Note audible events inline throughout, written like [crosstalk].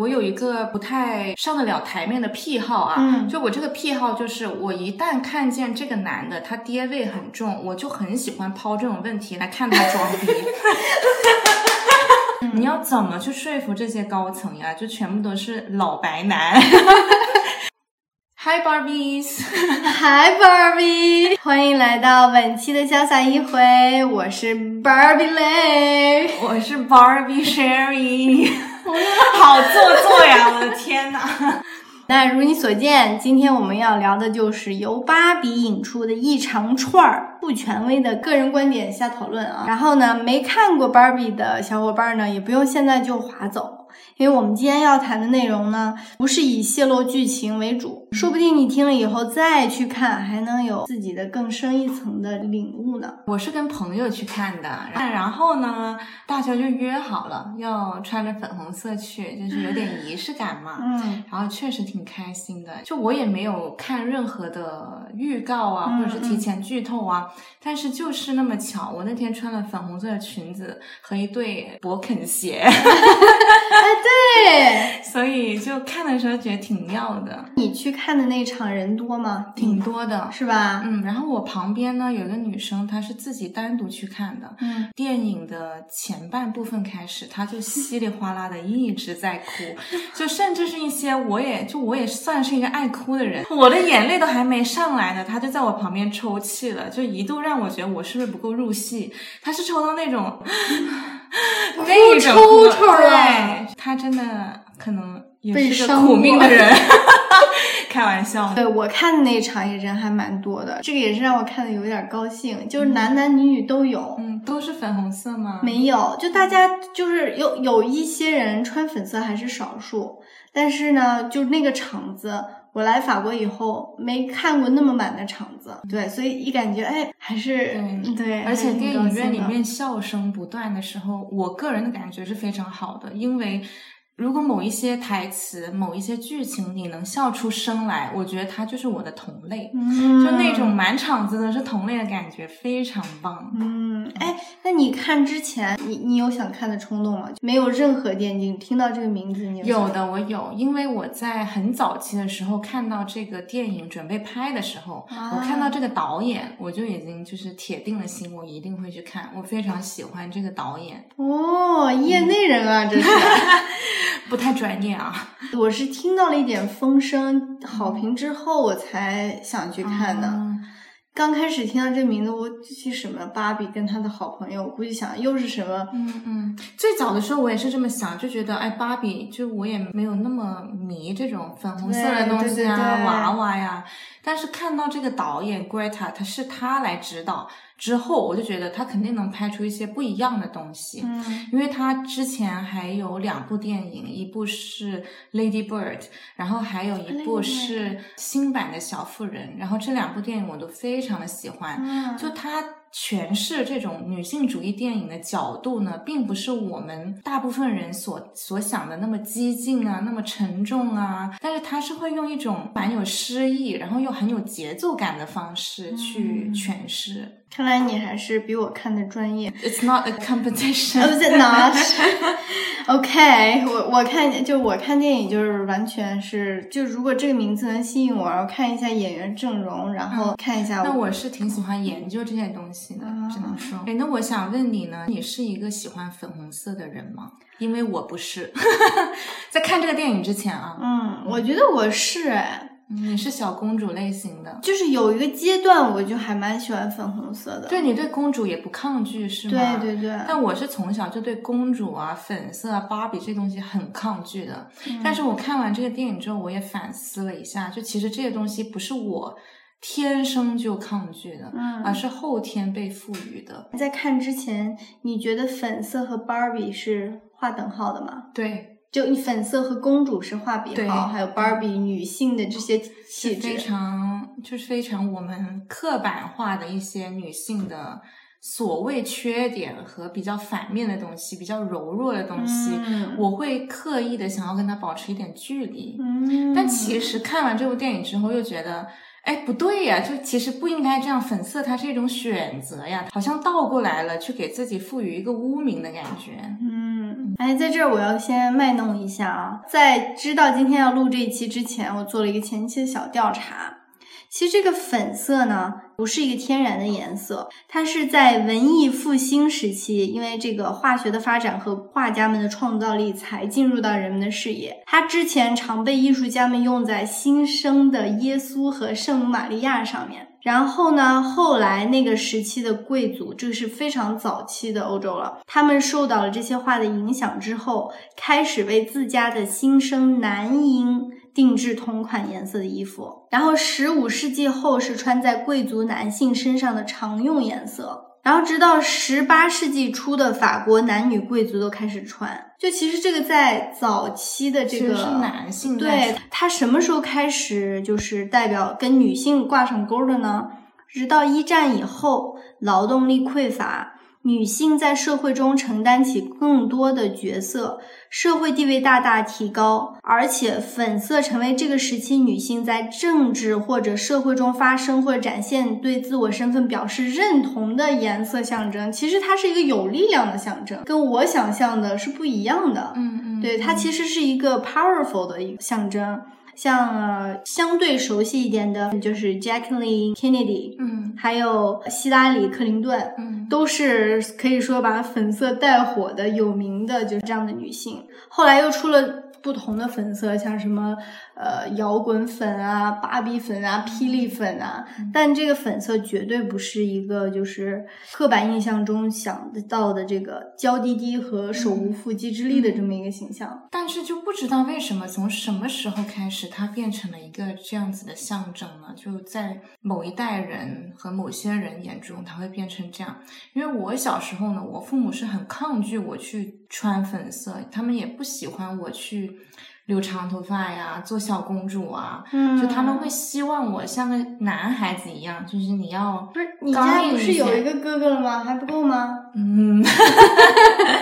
我有一个不太上得了台面的癖好啊，嗯就我这个癖好就是，我一旦看见这个男的他爹味很重，我就很喜欢抛这种问题来看他装逼。你要怎么去说服这些高层呀？就全部都是老白男。Hi Barbies，Hi [laughs] Barbie，欢迎来到本期的潇洒一回，我是 Barbie Lay，。我是 Barbie Sherry，[laughs] 好做作呀！我的天呐。[laughs] 那如你所见，今天我们要聊的就是由芭比引出的一长串儿不权威的个人观点瞎讨论啊。然后呢，没看过芭比的小伙伴呢，也不用现在就划走，因为我们今天要谈的内容呢，不是以泄露剧情为主，说不定你听了以后再去看，还能有自己的更深一层的领悟呢。我是跟朋友去看的，然后呢，大家就约好了要穿着粉红色去，就是有点仪式感嘛。嗯然后确实挺开心的，就我也没有看任何的预告啊，嗯或者是提前剧透啊，但是就是那么巧，我那天穿了粉红色的裙子和一对勃肯鞋，[laughs] 对所以就看的时候觉得挺妙的，你去看的那场人多吗？挺多的。是吧？嗯，然后我旁边呢有一个女生，她是自己单独去看的。嗯，电影的前半部分开始，她就稀里哗啦的一直在哭，[laughs] 就甚至是一些我也就我也算是一个爱哭的人，我的眼泪都还没上来呢，她就在我旁边抽泣了，就一度让我觉得我是不是不够入戏。她是抽到那种那种哭抽抽了对，她真的可能也被是个苦命的人，[laughs] [laughs] 开玩笑。对我看的那场也人还蛮多的，这个也是让我看的有点高兴，就是男男女女都有。嗯，都是粉红色吗？没有，就大家就是有有一些人穿粉色还是少数，但是呢，就那个场子，我来法国以后没看过那么满的场子，对，所以一感觉哎，还是对对，而且电影院里面笑声不断的时候，我个人的感觉是非常好的，因为如果某一些台词、某一些剧情你能笑出声来，我觉得他就是我的同类，嗯，就那种满场子都是同类的感觉，非常棒。嗯，哎，那你看之前，你你有想看的冲动吗？没有任何电竞，听到这个名字你有想的我有，因为我在很早期的时候看到这个电影准备拍的时候，啊我看到这个导演，我就已经就是铁定了心，我一定会去看。我非常喜欢这个导演，哦，业内人啊，这是。[laughs] [laughs] [laughs] 不太专业啊。我是听到了一点风声好评之后，我才想去看的。嗯刚开始听到这名字，我就去什么芭比跟他的好朋友，我估计想又是什么。嗯嗯，最早的时候我也是这么想，就觉得哎，芭比就我也没有那么迷这种粉红色的东西啊，娃娃呀。但是看到这个导演 Greta，他是他来指导之后，我就觉得他肯定能拍出一些不一样的东西。嗯因为他之前还有两部电影，一部是《Lady Bird》，然后还有一部是新版的小妇人，然后这两部电影我都非常的喜欢。嗯就他诠释这种女性主义电影的角度呢，并不是我们大部分人所所想的那么激进啊，那么沉重啊，但是它是会用一种蛮有诗意，然后又很有节奏感的方式去嗯诠释。看来你还是比我看的专业。It's not a competition [laughs] is it not。[laughs] OK，我我看就我看电影就是完全是就如果这个名字能吸引我，然后看一下演员阵容，然后看一下那我是挺喜欢研究这些东西的，啊只能说。哎，那我想问你呢，你是一个喜欢粉红色的人吗？因为我不是。[laughs] 在看这个电影之前啊，嗯，我觉得我是哎。你是小公主类型的，就是有一个阶段，我就还蛮喜欢粉红色的。对你对公主也不抗拒是吗？对对对，但我是从小就对公主啊、粉色啊、芭比这东西很抗拒的。嗯但是我看完这个电影之后，我也反思了一下，就其实这些东西不是我天生就抗拒的，嗯而是后天被赋予的。在看之前，你觉得粉色和芭比是划等号的吗？对，就你粉色和公主是画笔对号，还有芭比女性的这些气质非。常就是非常我们刻板化的一些女性的所谓缺点和比较反面的东西，比较柔弱的东西，嗯我会刻意的想要跟她保持一点距离。嗯，但其实看完这部电影之后，又觉得，哎，不对呀，就其实不应该这样。粉色它是一种选择呀，好像倒过来了，去给自己赋予一个污名的感觉。嗯，哎，在这儿我要先卖弄一下啊，在知道今天要录这一期之前，我做了一个前期的小调查。其实这个粉色呢，不是一个天然的颜色，它是在文艺复兴时期，因为这个化学的发展和画家们的创造力才进入到人们的视野。它之前常被艺术家们用在新生的耶稣和圣母玛利亚上面。然后呢，后来那个时期的贵族，这是非常早期的欧洲了，他们受到了这些画的影响之后，开始为自家的新生男婴。定制同款颜色的衣服，然后十五世纪后是穿在贵族男性身上的常用颜色，然后直到十八世纪初的法国男女贵族都开始穿。就其实这个在早期的这个是男性对它什么时候开始就是代表跟女性挂上钩的呢？直到一战以后，劳动力匮乏。女性在社会中承担起更多的角色，社会地位大大提高，而且粉色成为这个时期女性在政治或者社会中发声或者展现对自我身份表示认同的颜色象征。其实它是一个有力量的象征，跟我想象的是不一样的。嗯嗯，对，它其实是一个 powerful 的一个象征。像相对熟悉一点的，就是 Jacqueline Kennedy，嗯，还有希拉里克林顿，嗯，都是可以说把粉色带火的有名的，就是这样的女性。后来又出了。不同的粉色，像什么呃摇滚粉啊、芭比粉啊、霹雳粉啊，但这个粉色绝对不是一个就是刻板印象中想得到的这个娇滴滴和手无缚鸡之力的这么一个形象。但是就不知道为什么从什么时候开始，它变成了一个这样子的象征呢？就在某一代人和某些人眼中，它会变成这样。因为我小时候呢，我父母是很抗拒我去穿粉色，他们也不喜欢我去。留长头发呀，做小公主啊，嗯就他们会希望我像个男孩子一样，就是你要不是你家不是有一个哥哥了吗？还不够吗？嗯，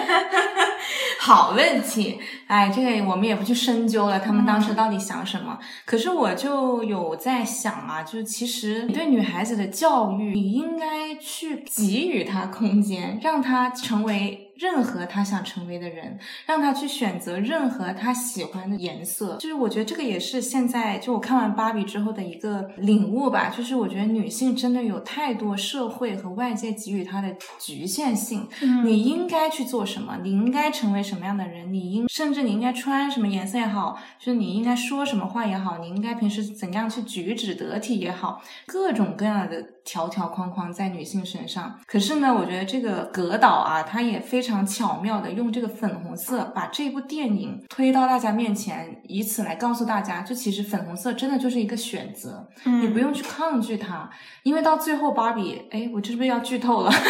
[laughs] 好问题，哎，这个我们也不去深究了，他们当时到底想什么？可是我就有在想啊，就是其实你对女孩子的教育，你应该去给予她空间，让她成为。任何他想成为的人，让他去选择任何他喜欢的颜色，就是我觉得这个也是现在就我看完芭比之后的一个领悟吧。就是我觉得女性真的有太多社会和外界给予她的局限性。嗯，你应该去做什么？你应该成为什么样的人？你应甚至你应该穿什么颜色也好，就是你应该说什么话也好，你应该平时怎样去举止得体也好，各种各样的。条条框框在女性身上，可是呢，我觉得这个葛导啊，他也非常巧妙的用这个粉红色把这部电影推到大家面前，以此来告诉大家，就其实粉红色真的就是一个选择，你不用去抗拒它，因为到最后芭比，哎，我这是不是要剧透了？[laughs]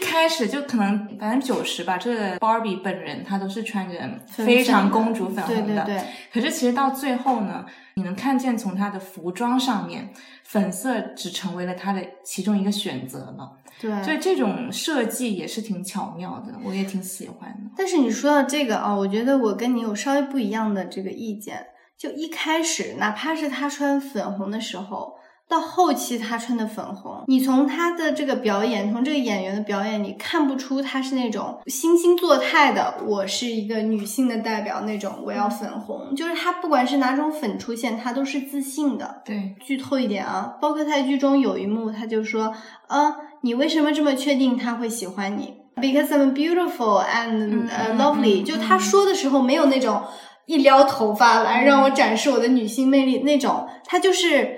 开始就可能百分之九十吧，这个芭比本人她都是穿着非常公主粉红的，对对对。可是其实到最后呢，你能看见从她的服装上面。粉色只成为了他的其中一个选择了，对，所以这种设计也是挺巧妙的，我也挺喜欢的。但是你说到这个啊，我觉得我跟你有稍微不一样的这个意见。就一开始，哪怕是他穿粉红的时候。到后期他穿的粉红，你从他的这个表演，从这个演员的表演，你看不出他是那种惺惺作态的。我是一个女性的代表，那种我要粉红，就是他不管是哪种粉出现，他都是自信的。对，剧透一点啊，包括在剧中有一幕，他就说，啊，你为什么这么确定他会喜欢你？Because I'm beautiful and lovely。就他说的时候，没有那种一撩头发来让我展示我的女性魅力那种，他就是。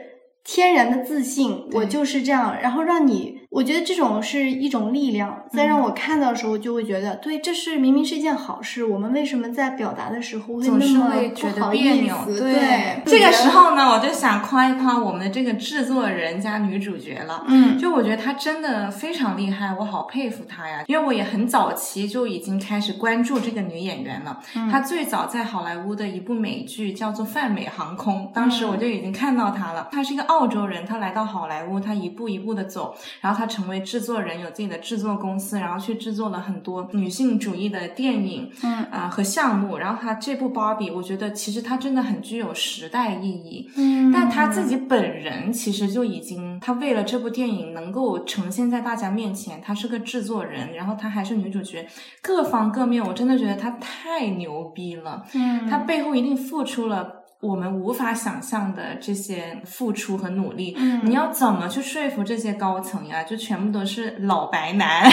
天然的自信，我就是这样，然后让你。我觉得这种是一种力量，在让我看到的时候，就会觉得，对，这是明明是一件好事。我们为什么在表达的时候会总是会觉得别扭？对，这个时候呢，我就想夸一夸我们的这个制作人加女主角了。嗯，就我觉得她真的非常厉害，我好佩服她呀。因为我也很早期就已经开始关注这个女演员了。她最早在好莱坞的一部美剧叫做《泛美航空》，当时我就已经看到她了。她是一个澳洲人，她来到好莱坞，她一步一步的走，然后。他成为制作人，有自己的制作公司，然后去制作了很多女性主义的电影，嗯啊、和项目。然后她这部芭比，我觉得其实她真的很具有时代意义。嗯但她自己本人其实就已经，她为了这部电影能够呈现在大家面前，她是个制作人，然后她还是女主角，各方各面，我真的觉得她太牛逼了。嗯她背后一定付出了。我们无法想象的这些付出和努力，嗯你要怎么去说服这些高层呀？就全部都是老白男，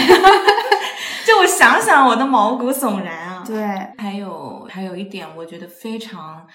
[laughs] 就我想想我都毛骨悚然啊！对，还有还有一点，我觉得非常，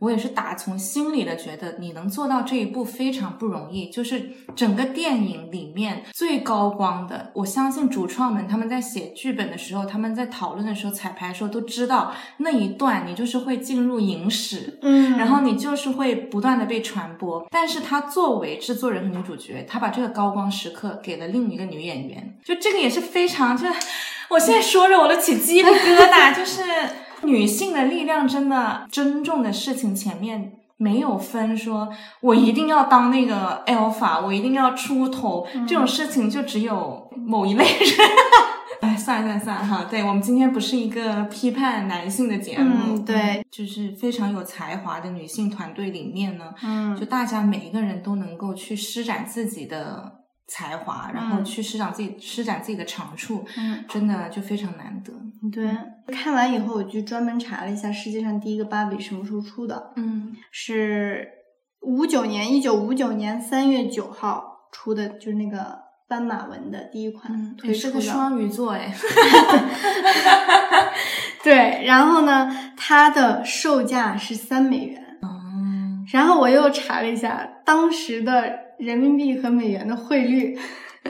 我也是打从心里的觉得你能做到这一步非常不容易。就是整个电影里面最高光的，我相信主创们他们在写剧本的时候，他们在讨论的时候、彩排的时候都知道那一段你就是会进入影史。嗯然后你就是会不断的被传播，但是他作为制作人和女主角，他把这个高光时刻给了另一个女演员，就这个也是非常，就 [laughs] 我现在说着我都起鸡皮疙瘩，就是女性的力量真的珍重的事情前面。没有分说，我一定要当那个 alpha，我一定要出头，这种事情就只有某一类人。[laughs] 哎，算了算了算了哈，对我们今天不是一个批判男性的节目，嗯对，就是非常有才华的女性团队里面呢，嗯就大家每一个人都能够去施展自己的才华，然后嗯去施展自己施展自己的长处，嗯，真的就非常难得。对。看完以后，我就专门查了一下世界上第一个芭比什么时候出的，嗯是五九年，一九五九年三月九号出的，就是那个斑马纹的第一款嗯，推出的。也是个双鱼座哎 [laughs] [laughs] 对，然后呢，它的售价是三美元。嗯，然后我又查了一下当时的人民币和美元的汇率，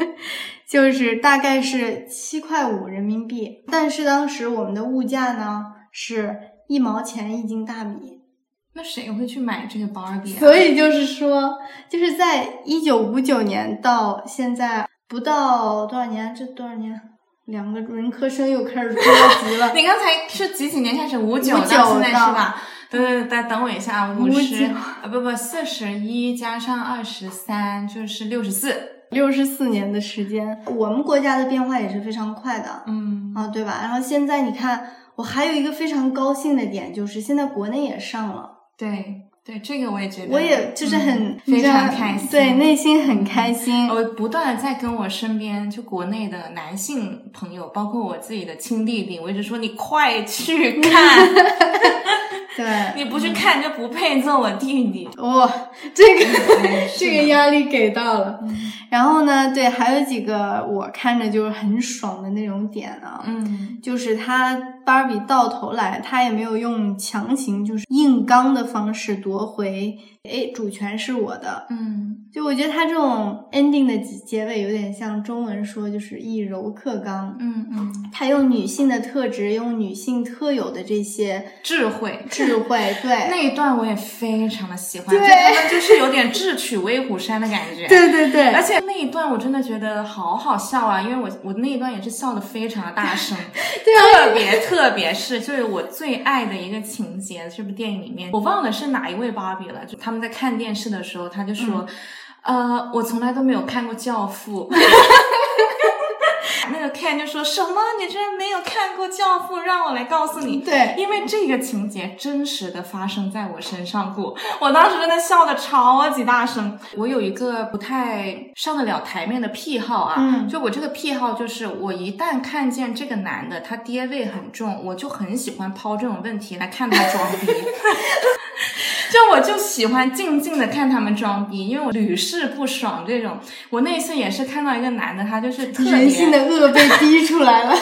[laughs] 就是大概是七块五人民币，但是当时我们的物价呢是一毛钱一斤大米，那谁会去买这个芭比啊？所以就是说，就是在一九五九年到现在不到多少年，这多少年？两个文科生又开始捉急了。[laughs] 你刚才是几几年开始？五九59到现在是吧？对对对，等我一下啊，五59十啊不不四十一加上二十三就是六十四。六十四年的时间，我们国家的变化也是非常快的。嗯啊，对吧？然后现在你看，我还有一个非常高兴的点，就是现在国内也上了，对对，这个我也觉得，我也就是很、嗯非常开心，对，内心很开心。我不断的在跟我身边就国内的男性朋友，包括我自己的亲弟弟，我一直说你快去看，[laughs] [laughs] 对，你不去看就不配做我弟弟。哇、这个 [laughs] 这个压力给到了。嗯。然后呢，对，还有几个我看着就是很爽的那种点啊，嗯。就是他芭比到头来，她也没有用强行就是硬刚的方式夺回，哎，主权是我的。嗯就我觉得她这种 ending 的结结尾有点像中文说就是以柔克刚，嗯嗯，她用女性的特质，用女性特有的这些智慧。智慧，[laughs] 对，那一段我也非常的喜欢，对就他们就是有点智取威虎山的感觉。[laughs] 对对对，而且那一段我真的觉得好好笑啊，因为我我那一段也是笑的非常的大声，[laughs] 对啊特别特别是就是我最爱的一个情节，这部电影里面我忘了是哪一位芭比了，就他们在看电视的时候，他就说，嗯呃，我从来都没有看过《教父》。[laughs] 那个 Ken 就说什么？你居然没有看过《教父》？让我来告诉你，对因为这个情节真实的发生在我身上过，我当时真的笑的超级大声。我有一个不太上得了台面的癖好啊，嗯就我这个癖好就是，我一旦看见这个男的他爹味很重，我就很喜欢抛这种问题来看他装逼。[laughs] 就我就喜欢静静的看他们装逼，因为我屡试不爽这种。我那次也是看到一个男的，他就是特别人性的恶被逼出来了。[laughs]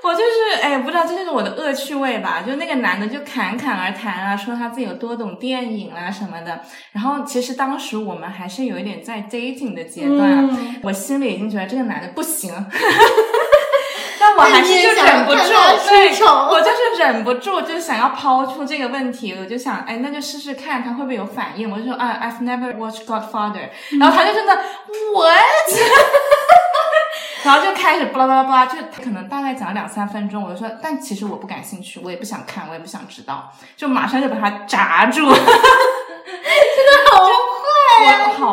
我就是哎，不知道这就是我的恶趣味吧。就那个男的就侃侃而谈啊，说他自己有多懂电影啊什么的。然后其实当时我们还是有一点在 dating 的阶段，嗯我心里已经觉得这个男的不行。[laughs] 但我还是就忍不住，对，我就是忍不住，就想要抛出这个问题，我就想，哎，那就试试看他会不会有反应。我就说啊，I've never watched Godfather，、然后他就真的 what？[laughs] 然后就开始巴拉巴拉巴拉，就可能大概讲了两三分钟，我就说，但其实我不感兴趣，我也不想看，我也不想知道，就马上就把他扎住。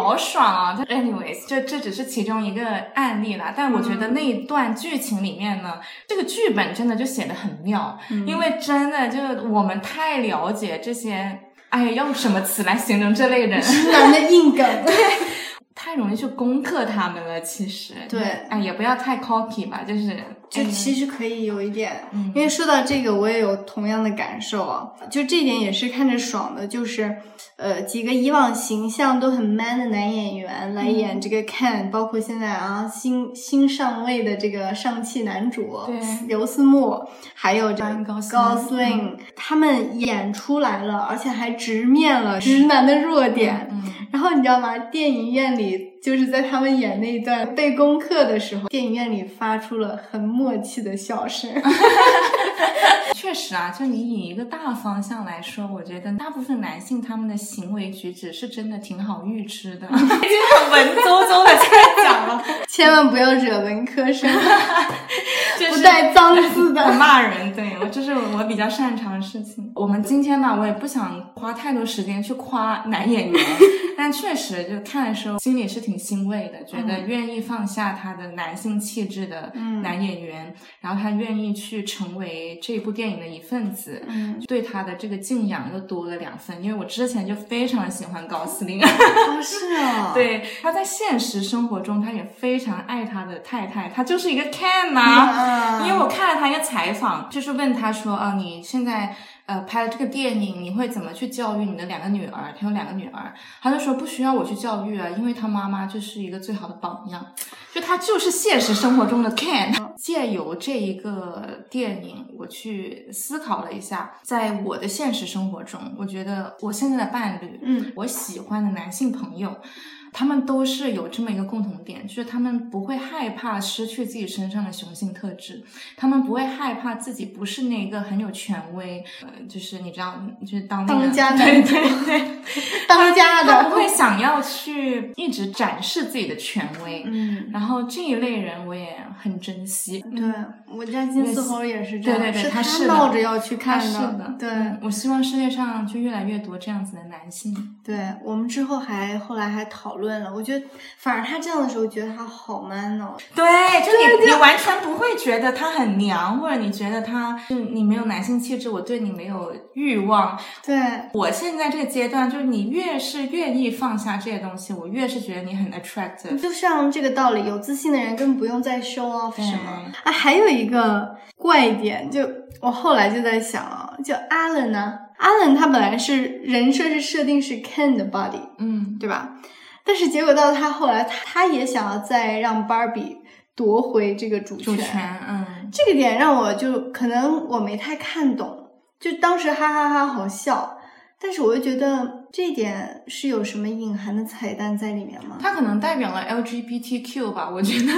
好爽啊！但 anyways，这这只是其中一个案例啦。但我觉得那一段剧情里面呢，这个剧本真的就写的很妙，因为真的就我们太了解这些，哎，用什么词来形容这类人？直男的硬 [laughs] 梗。对太容易去攻克他们了，其实对，哎，也不要太 cocky 吧，就是就其实可以有一点，因为说到这个，我也有同样的感受啊，就这点也是看着爽的，就是呃几个以往形象都很 man 的男演员来演这个 Ken，包括现在啊新新上位的这个上汽男主刘思慕，还有这高高司令，他们演出来了，而且还直面了直男的弱点。然后你知道吗？电影院里就是在他们演那一段背功课的时候，电影院里发出了很默契的笑声。[laughs] 确实啊，就你以一个大方向来说，我觉得大部分男性他们的行为举止是真的挺好预知的。[laughs] 已经很文绉绉的在讲了，[laughs] 千万不要惹文科生，[laughs] 不带脏字的 [laughs] 骂人。对我这是我比较擅长的事情。我们今天呢，我也不想花太多时间去夸男演员，但确实就看的时候心里是挺欣慰的，觉得愿意放下他的男性气质的男演员，然后他愿意去成为这部电影的一份子，嗯，对他的这个敬仰又多了两分。因为我之前就非常喜欢高司令，是哦，对，他在现实生活中他也非常爱他的太太，他就是一个 can 呐。因为我看了他一个采访，就是问他说啊，你现在。呃，拍了这个电影，你会怎么去教育你的两个女儿？他有两个女儿，他就说不需要我去教育啊，因为他妈妈就是一个最好的榜样，就他就是现实生活中的 can。[laughs] 借由这一个电影，我去思考了一下，在我的现实生活中，我觉得我现在的伴侣，嗯，我喜欢的男性朋友。他们都是有这么一个共同点，就是他们不会害怕失去自己身上的雄性特质，他们不会害怕自己不是那个很有权威，呃，就是你知道，就是当当家 [laughs] 的，对对 [laughs] 对，当家的，他不会想要去一直展示自己的权威，嗯，然后这一类人我也很珍惜。对我家金丝猴也是这样，对对对，他是闹着要去看的，对，我希望世界上就越来越多这样子的男性。对我们之后还后来还讨论。论了，我觉得反而他这样的时候，觉得他好 man 哦。对，就你你完全不会觉得他很娘，或者你觉得他就你没有男性气质，我对你没有欲望。对我现在这个阶段，就是你越是愿意放下这些东西，我越是觉得你很 attractive。就像这个道理，有自信的人根本不用再 show off 什么。啊，还有一个怪点，就我后来就在想啊，就 Allen 呢，Alan 他本来是人设是设定是 Ken 的 body，嗯，对吧？但是结果到他后来，他他也想要再让芭比夺回这个主权，嗯，这个点让我就可能我没太看懂，就当时哈哈哈好笑，但是我又觉得这点是有什么隐含的彩蛋在里面吗？它可能代表了 LGBTQ 吧，我觉得。[laughs]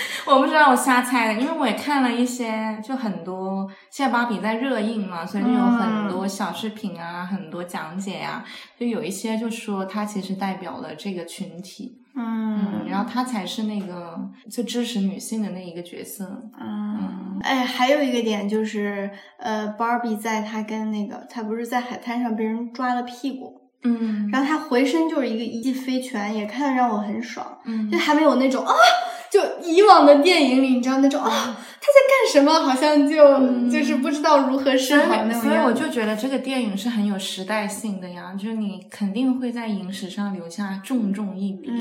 [laughs] 我不知道，我瞎猜的，因为我也看了一些，就很多现在芭比在热映嘛，所以就有很多小视频啊，很多讲解呀，就有一些就说它其实代表了这个群体，嗯，然后它才是那个最支持女性的那一个角色，嗯，哎，还有一个点就是，呃，芭比在她跟那个，她不是在海滩上被人抓了屁股，嗯，然后她回身就是一个一记飞拳，也看得让我很爽，嗯，就还没有那种啊。就以往的电影里，你知道那种啊，在干什么？好像就就是不知道如何是好那种。所以我就觉得这个电影是很有时代性的呀，就是你肯定会在影史上留下重重一笔。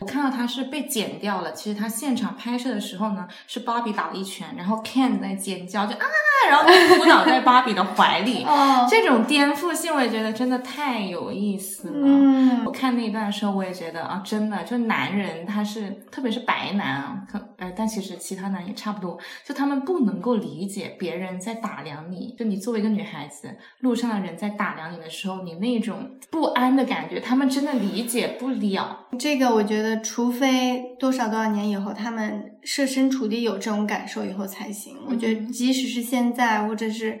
我看到他是被剪掉了，其实他现场拍摄的时候呢，是芭比打了一拳，然后 Ken 在尖叫，就啊，然后扑倒在芭比的怀里。哦，这种颠覆性，我也觉得真的太有意思了。嗯，我看那一段的时候，我也觉得啊，真的，就男人他是，特别是白男啊。可呃，但其实其他男也差不多，就他们不能够理解别人在打量你，就你作为一个女孩子，路上的人在打量你的时候，你那种不安的感觉，他们真的理解不了。这个我觉得，除非多少多少年以后，他们设身处地有这种感受以后才行。我觉得，即使是现在，或者是。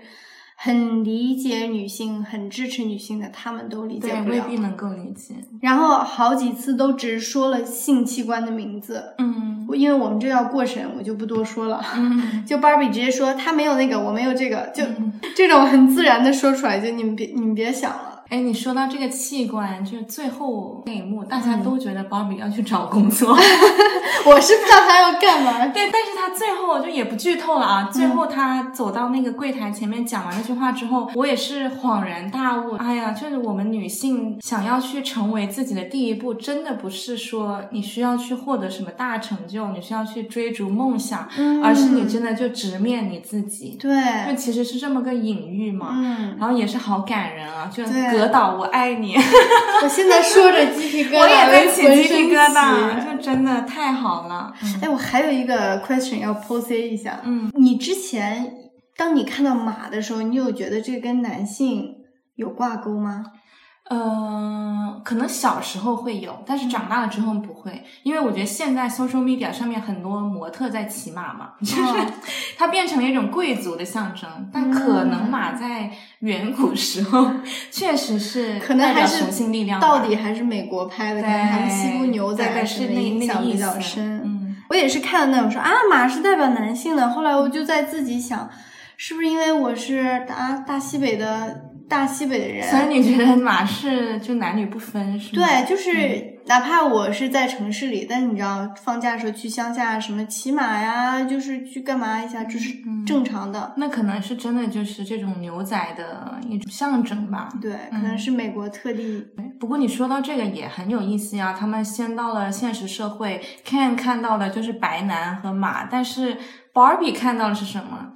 很理解女性、很支持女性的，他们都理解不了，未必能够理解。然后好几次都只说了性器官的名字，嗯，因为我们这要过审，我就不多说了。嗯，[laughs] 就芭比直接说他没有那个，我没有这个，就这种很自然的说出来，就你们别你们别想了。哎，你说到这个器官，就是最后那一幕，大家都觉得芭比要去找工作。[laughs] 我是不知道他要干嘛。对，但是他最后就也不剧透了啊。最后他走到那个柜台前面讲完那句话之后，我也是恍然大悟。哎呀，就是我们女性想要去成为自己的第一步，真的不是说你需要去获得什么大成就，你需要去追逐梦想，而是你真的就直面你自己。对，就其实是这么个隐喻嘛。嗯，然后也是好感人啊，就对葛导，我爱你。[laughs] 我现在说着鸡皮疙瘩，我也在起鸡皮疙瘩，起就真的太好了。哎，我还有一个 question 要 pose 一下。嗯，你之前当你看到马的时候，你有觉得这跟男性有挂钩吗？呃，可能小时候会有，但是长大了之后不会，因为我觉得现在 social media 上面很多模特在骑马嘛，[laughs] 就是哦它变成了一种贵族的象征，但可能马在远古时候确实是可能还是雄性力量，到底还是美国拍的，可能他们西部牛仔是那那个意响比较深。嗯，我也是看了那种说啊，马是代表男性的，后来我就在自己想，是不是因为我是大大西北的大西北的人？所以你觉得马是就男女不分是吗？对，就是哪怕我是在城市里，但是你知道放假的时候去乡下，什么骑马呀，就是去干嘛一下，就是正常的。那可能是真的就是这种牛仔的一种象征吧。对，可能是美国特地。不过你说到这个也很有意思呀，他们先到了现实社会，Ken 看到的就是白男和马，但是 Barbie 看到的是什么？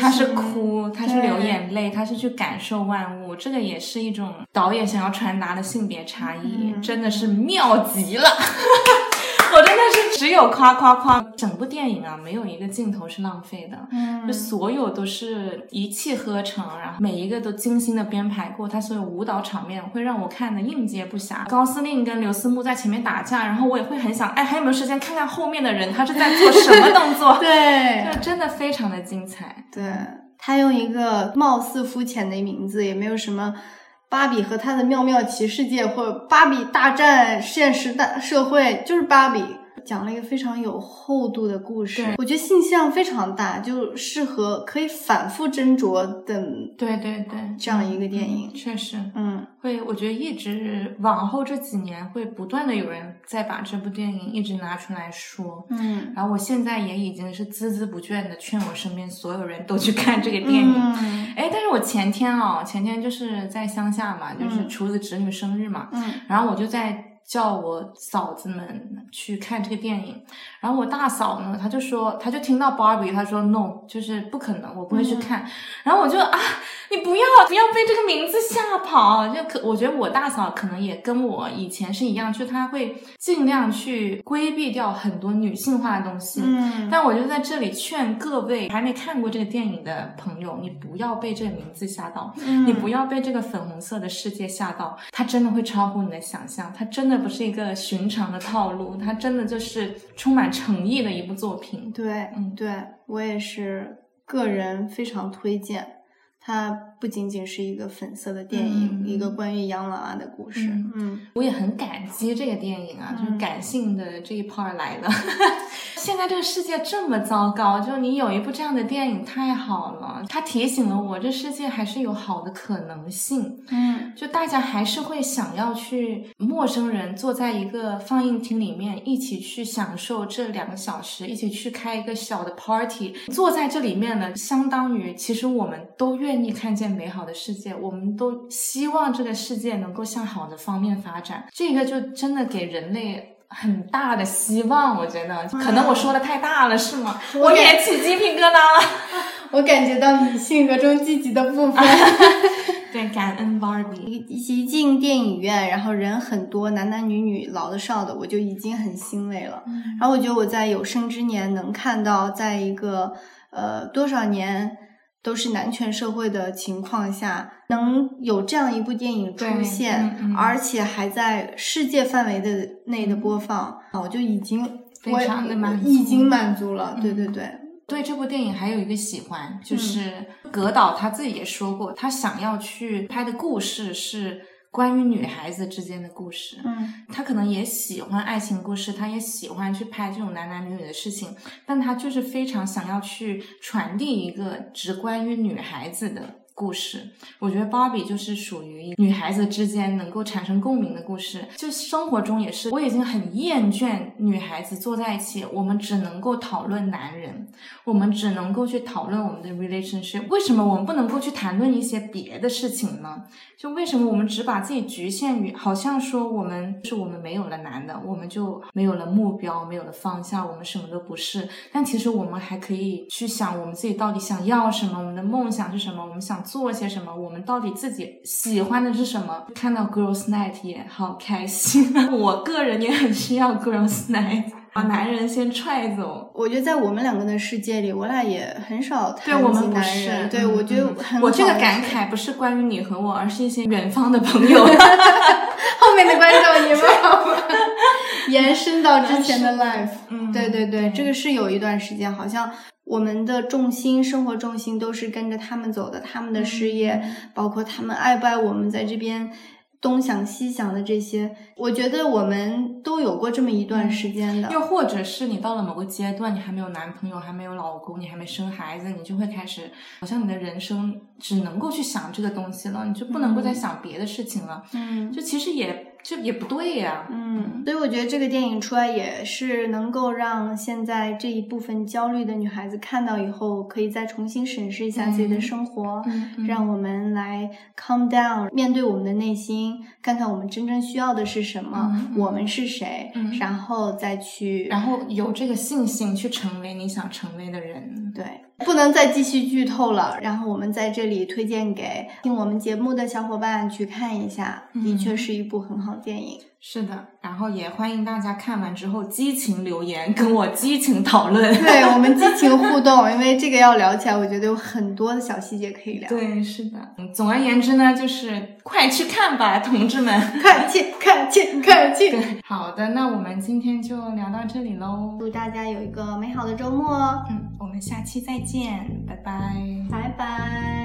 他是。哭，他是流眼泪，他是去感受万物，这个也是一种导演想要传达的性别差异，嗯。真的是妙极了。[laughs] [laughs] 我真的是只有夸夸夸，整部电影啊，没有一个镜头是浪费的，嗯就所有都是一气呵成，然后每一个都精心的编排过，他所有舞蹈场面会让我看的应接不暇。高司令跟刘思慕在前面打架，然后我也会很想，哎，还有没有时间看看后面的人他是在做什么动作？[laughs] 对就真的非常的精彩。对，他用一个貌似肤浅的名字，也没有什么。芭比和她的妙妙奇世界，或芭比大战现实大社会，就是芭比。讲了一个非常有厚度的故事。我觉得信息量非常大，就适合可以反复斟酌的对对对，这样一个电影嗯确实嗯会，我觉得一直往后这几年会不断的有人在把这部电影一直拿出来说。嗯然后我现在也已经是孜孜不倦的劝我身边所有人都去看这个电影。嗯哎，但是我前天哦，前天就是在乡下嘛，就是嗯厨子侄女生日嘛，嗯然后我就在叫我嫂子们去看这个电影，然后我大嫂呢，她就说，她就听到 Barbie，她说 no，就是不可能，我不会去看。然后我就啊，你不要不要被这个名字吓跑，就可我觉得我大嫂可能也跟我以前是一样，就她会尽量去规避掉很多女性化的东西。嗯。但我就在这里劝各位还没看过这个电影的朋友，你不要被这个名字吓到，嗯。你不要被这个粉红色的世界吓到，它真的会超乎你的想象，它真的不是一个寻常的套路，它真的就是充满诚意的一部作品。对，嗯对我也是个人非常推荐。它不仅仅是一个粉色的电影，嗯一个关于洋娃娃的故事。嗯嗯我也很感激这个电影啊，就是嗯感性的这一 part 来了。[laughs] 现在这个世界这么糟糕，就你有一部这样的电影太好了，它提醒了我，这世界还是有好的可能性。嗯就大家还是会想要去，陌生人坐在一个放映厅里面，一起去享受这两个小时，一起去开一个小的 party。坐在这里面呢，相当于其实我们都愿意看见美好的世界，我们都希望这个世界能够向好的方面发展。这个就真的给人类。很大的希望，我觉得可能我说的太大了，是吗？我我也也起鸡皮疙瘩了。[laughs] 我感觉到你性格中积极的部分。[laughs] 对，感恩 Barbie。一一进电影院，然后人很多，男男女女、老的少的，我就已经很欣慰了。然后我觉得我在有生之年能看到，在一个呃多少年都是男权社会的情况下，能有这样一部电影出现，嗯嗯。而且还在世界范围的内的播放，啊我就已经非常的满足已经满足了。嗯对对对，对这部电影还有一个喜欢，就是嗯葛导他自己也说过，他想要去拍的故事是关于女孩子之间的故事。嗯他可能也喜欢爱情故事，他也喜欢去拍这种男男女女的事情，但他就是非常想要去传递一个只关于女孩子的故事。我觉得芭比就是属于女孩子之间能够产生共鸣的故事。就生活中也是，我已经很厌倦女孩子坐在一起，我们只能够讨论男人，我们只能够去讨论我们的 relationship。为什么我们不能够去谈论一些别的事情呢？就为什么我们只把自己局限于，好像说我们是我们没有了男的，我们就没有了目标，没有了方向，我们什么都不是。但其实我们还可以去想，我们自己到底想要什么，我们的梦想是什么，我们想做些什么，我们到底自己喜欢的是什么？看到 Girls Night 也好开心，[laughs] 我个人也很需要 Girls Night，把男人先踹走。我觉得在我们两个的世界里，我俩也很少谈男人。对，嗯我觉得嗯很我这个感慨不是关于你和我，而是一些远方的朋友。[laughs] [laughs] 后面的观众你们好吗？[laughs] 延伸到之前的 life。嗯对对对，这个是有一段时间，好像我们的重心、生活重心都是跟着他们走的，他们的事业，包括他们爱不爱我们在这边东想西想的这些，我觉得我们都有过这么一段时间的。又或者是你到了某个阶段，你还没有男朋友，还没有老公，你还没生孩子，你就会开始，好像你的人生只能够去想这个东西了，你就不能够再想别的事情了。嗯就其实也这也不对呀、嗯，所以我觉得这个电影出来也是能够让现在这一部分焦虑的女孩子看到以后，可以再重新审视一下自己的嗯。生活，让我们来 calm down，面对我们的内心，看看我们真正需要的是什么，我们是谁，嗯。然后再去，然后有这个信心去成为你想成为的人。对，不能再继续剧透了。然后我们在这里推荐给听我们节目的小伙伴去看一下，的嗯确是一部很好的电影。是的，然后也欢迎大家看完之后激情留言，跟我激情讨论。[laughs] 对我们激情互动，因为这个要聊起来，我觉得有很多的小细节可以聊。对，是的。嗯总而言之呢，就是快去看吧，同志们。[laughs] 快去看去看去，[laughs] 对，好的，那我们今天就聊到这里喽。祝大家有一个美好的周末哦，嗯，我下期再见，拜拜。拜拜。